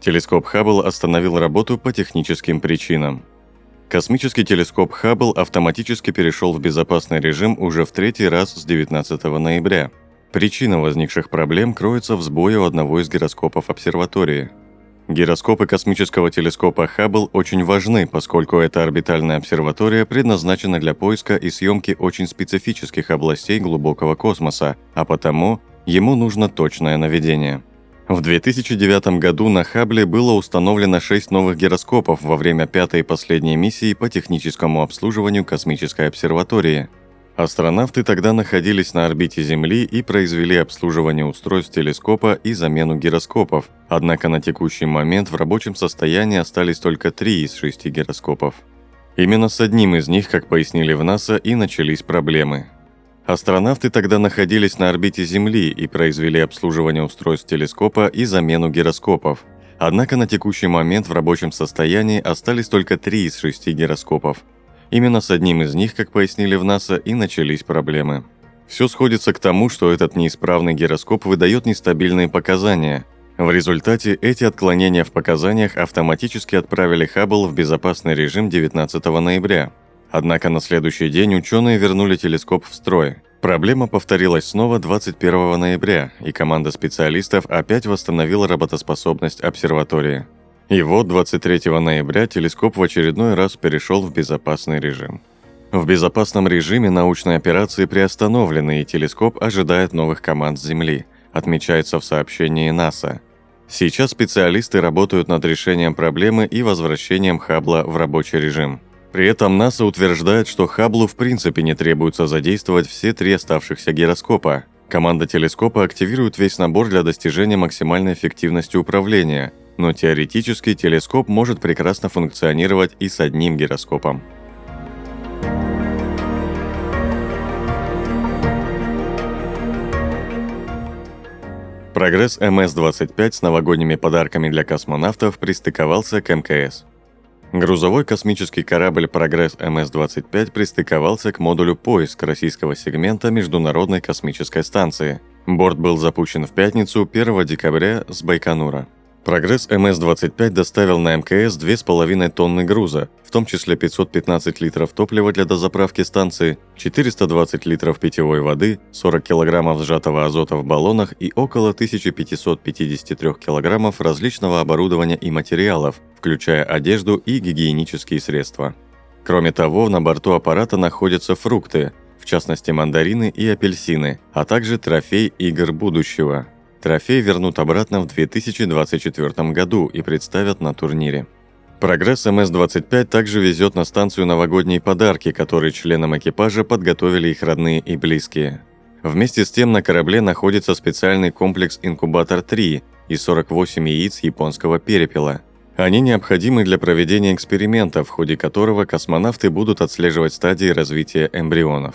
Телескоп Хаббл остановил работу по техническим причинам. Космический телескоп Хаббл автоматически перешел в безопасный режим уже в третий раз с 19 ноября. Причина возникших проблем кроется в сбое одного из гироскопов обсерватории. Гироскопы космического телескопа Хаббл очень важны, поскольку эта орбитальная обсерватория предназначена для поиска и съемки очень специфических областей глубокого космоса, а потому ему нужно точное наведение – в 2009 году на Хабле было установлено 6 новых гироскопов во время пятой и последней миссии по техническому обслуживанию космической обсерватории. Астронавты тогда находились на орбите Земли и произвели обслуживание устройств телескопа и замену гироскопов, однако на текущий момент в рабочем состоянии остались только три из шести гироскопов. Именно с одним из них, как пояснили в НАСА, и начались проблемы – Астронавты тогда находились на орбите Земли и произвели обслуживание устройств телескопа и замену гироскопов. Однако на текущий момент в рабочем состоянии остались только три из шести гироскопов. Именно с одним из них, как пояснили в НАСА, и начались проблемы. Все сходится к тому, что этот неисправный гироскоп выдает нестабильные показания. В результате эти отклонения в показаниях автоматически отправили Хаббл в безопасный режим 19 ноября. Однако на следующий день ученые вернули телескоп в строй. Проблема повторилась снова 21 ноября, и команда специалистов опять восстановила работоспособность обсерватории. И вот 23 ноября телескоп в очередной раз перешел в безопасный режим. В безопасном режиме научные операции приостановлены, и телескоп ожидает новых команд с Земли, отмечается в сообщении НАСА. Сейчас специалисты работают над решением проблемы и возвращением Хаббла в рабочий режим – при этом НАСА утверждает, что Хаблу в принципе не требуется задействовать все три оставшихся гироскопа. Команда телескопа активирует весь набор для достижения максимальной эффективности управления, но теоретически телескоп может прекрасно функционировать и с одним гироскопом. Прогресс МС-25 с новогодними подарками для космонавтов пристыковался к МКС. Грузовой космический корабль «Прогресс МС-25» пристыковался к модулю поиск российского сегмента Международной космической станции. Борт был запущен в пятницу 1 декабря с Байконура. Прогресс МС-25 доставил на МКС 2,5 тонны груза, в том числе 515 литров топлива для дозаправки станции, 420 литров питьевой воды, 40 килограммов сжатого азота в баллонах и около 1553 килограммов различного оборудования и материалов, включая одежду и гигиенические средства. Кроме того, на борту аппарата находятся фрукты, в частности мандарины и апельсины, а также трофей игр будущего – Трофей вернут обратно в 2024 году и представят на турнире. Прогресс МС-25 также везет на станцию новогодние подарки, которые членам экипажа подготовили их родные и близкие. Вместе с тем на корабле находится специальный комплекс «Инкубатор-3» и 48 яиц японского перепела. Они необходимы для проведения эксперимента, в ходе которого космонавты будут отслеживать стадии развития эмбрионов.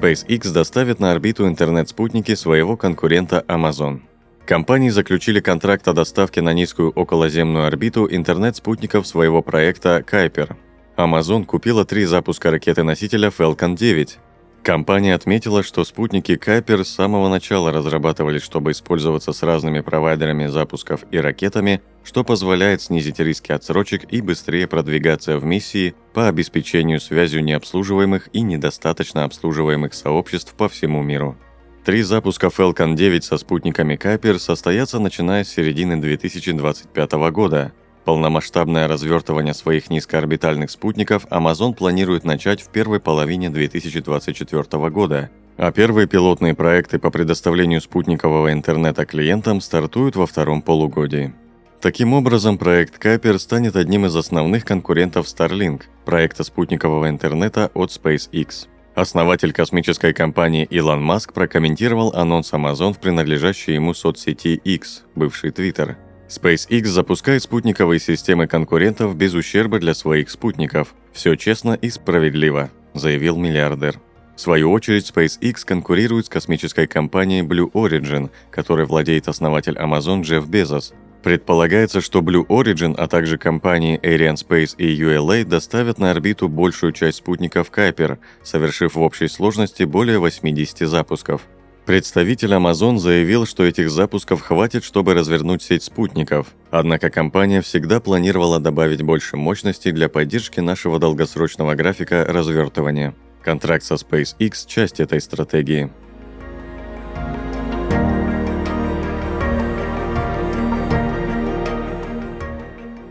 SpaceX доставит на орбиту интернет-спутники своего конкурента Amazon. Компании заключили контракт о доставке на низкую околоземную орбиту интернет-спутников своего проекта Kuiper. Amazon купила три запуска ракеты-носителя Falcon 9, Компания отметила, что спутники Капер с самого начала разрабатывались, чтобы использоваться с разными провайдерами запусков и ракетами, что позволяет снизить риски отсрочек и быстрее продвигаться в миссии по обеспечению связью необслуживаемых и недостаточно обслуживаемых сообществ по всему миру. Три запуска Falcon 9 со спутниками Капер состоятся начиная с середины 2025 года – Полномасштабное развертывание своих низкоорбитальных спутников Amazon планирует начать в первой половине 2024 года, а первые пилотные проекты по предоставлению спутникового интернета клиентам стартуют во втором полугодии. Таким образом, проект Капер станет одним из основных конкурентов Starlink, проекта спутникового интернета от SpaceX. Основатель космической компании Илон Маск прокомментировал анонс Amazon в принадлежащей ему соцсети X, бывший Twitter. SpaceX запускает спутниковые системы конкурентов без ущерба для своих спутников. Все честно и справедливо, заявил миллиардер. В свою очередь, SpaceX конкурирует с космической компанией Blue Origin, которой владеет основатель Amazon Джефф Безос, Предполагается, что Blue Origin, а также компании Arianespace и ULA доставят на орбиту большую часть спутников Кайпер, совершив в общей сложности более 80 запусков. Представитель Amazon заявил, что этих запусков хватит, чтобы развернуть сеть спутников. Однако компания всегда планировала добавить больше мощности для поддержки нашего долгосрочного графика развертывания. Контракт со SpaceX – часть этой стратегии.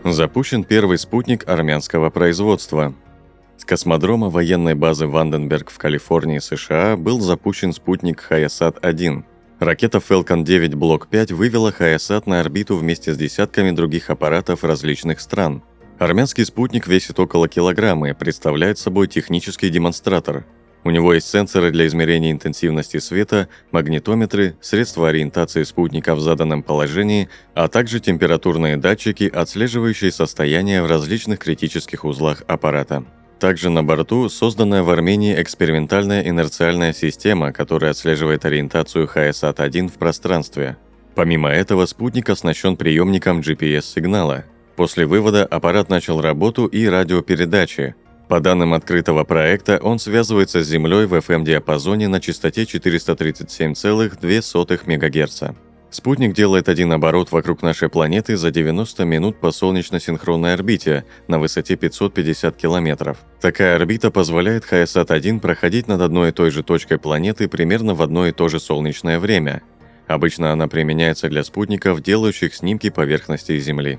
Запущен первый спутник армянского производства. С космодрома военной базы Ванденберг в Калифорнии, США, был запущен спутник Хаясат-1. Ракета Falcon 9 Блок 5 вывела Хаясат на орбиту вместе с десятками других аппаратов различных стран. Армянский спутник весит около килограмма и представляет собой технический демонстратор – у него есть сенсоры для измерения интенсивности света, магнитометры, средства ориентации спутника в заданном положении, а также температурные датчики, отслеживающие состояние в различных критических узлах аппарата. Также на борту созданная в Армении экспериментальная инерциальная система, которая отслеживает ориентацию ХСАТ-1 в пространстве. Помимо этого, спутник оснащен приемником GPS-сигнала. После вывода аппарат начал работу и радиопередачи, по данным открытого проекта, он связывается с Землей в FM-диапазоне на частоте 437,2 МГц. Спутник делает один оборот вокруг нашей планеты за 90 минут по солнечно-синхронной орбите на высоте 550 километров. Такая орбита позволяет Хаясат-1 проходить над одной и той же точкой планеты примерно в одно и то же солнечное время. Обычно она применяется для спутников, делающих снимки поверхности Земли.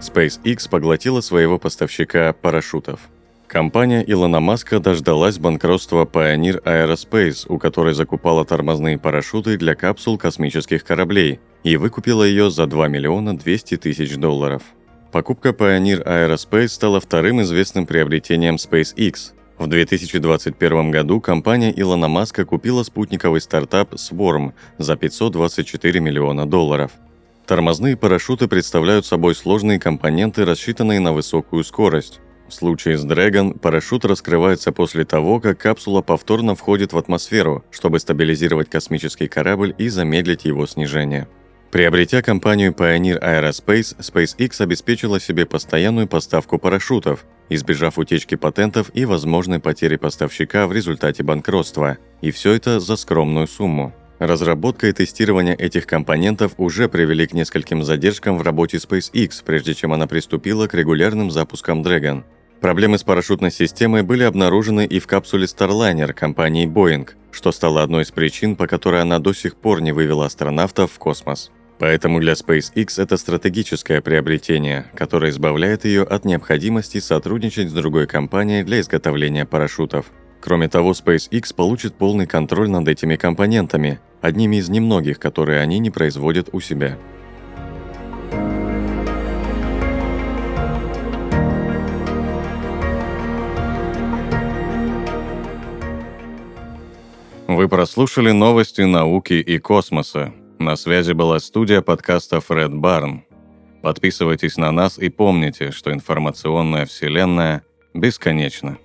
SpaceX поглотила своего поставщика парашютов. Компания Илона Маска дождалась банкротства Pioneer Aerospace, у которой закупала тормозные парашюты для капсул космических кораблей, и выкупила ее за 2 миллиона 200 тысяч долларов. Покупка Pioneer Aerospace стала вторым известным приобретением SpaceX. В 2021 году компания Илона Маска купила спутниковый стартап Swarm за 524 миллиона долларов – Тормозные парашюты представляют собой сложные компоненты, рассчитанные на высокую скорость. В случае с Dragon парашют раскрывается после того, как капсула повторно входит в атмосферу, чтобы стабилизировать космический корабль и замедлить его снижение. Приобретя компанию Pioneer Aerospace, SpaceX обеспечила себе постоянную поставку парашютов, избежав утечки патентов и возможной потери поставщика в результате банкротства. И все это за скромную сумму. Разработка и тестирование этих компонентов уже привели к нескольким задержкам в работе SpaceX, прежде чем она приступила к регулярным запускам Dragon. Проблемы с парашютной системой были обнаружены и в капсуле Starliner компании Boeing, что стало одной из причин, по которой она до сих пор не вывела астронавтов в космос. Поэтому для SpaceX это стратегическое приобретение, которое избавляет ее от необходимости сотрудничать с другой компанией для изготовления парашютов. Кроме того, SpaceX получит полный контроль над этими компонентами, одними из немногих, которые они не производят у себя. Вы прослушали новости науки и космоса. На связи была студия подкаста Фред Барн. Подписывайтесь на нас и помните, что информационная вселенная бесконечна.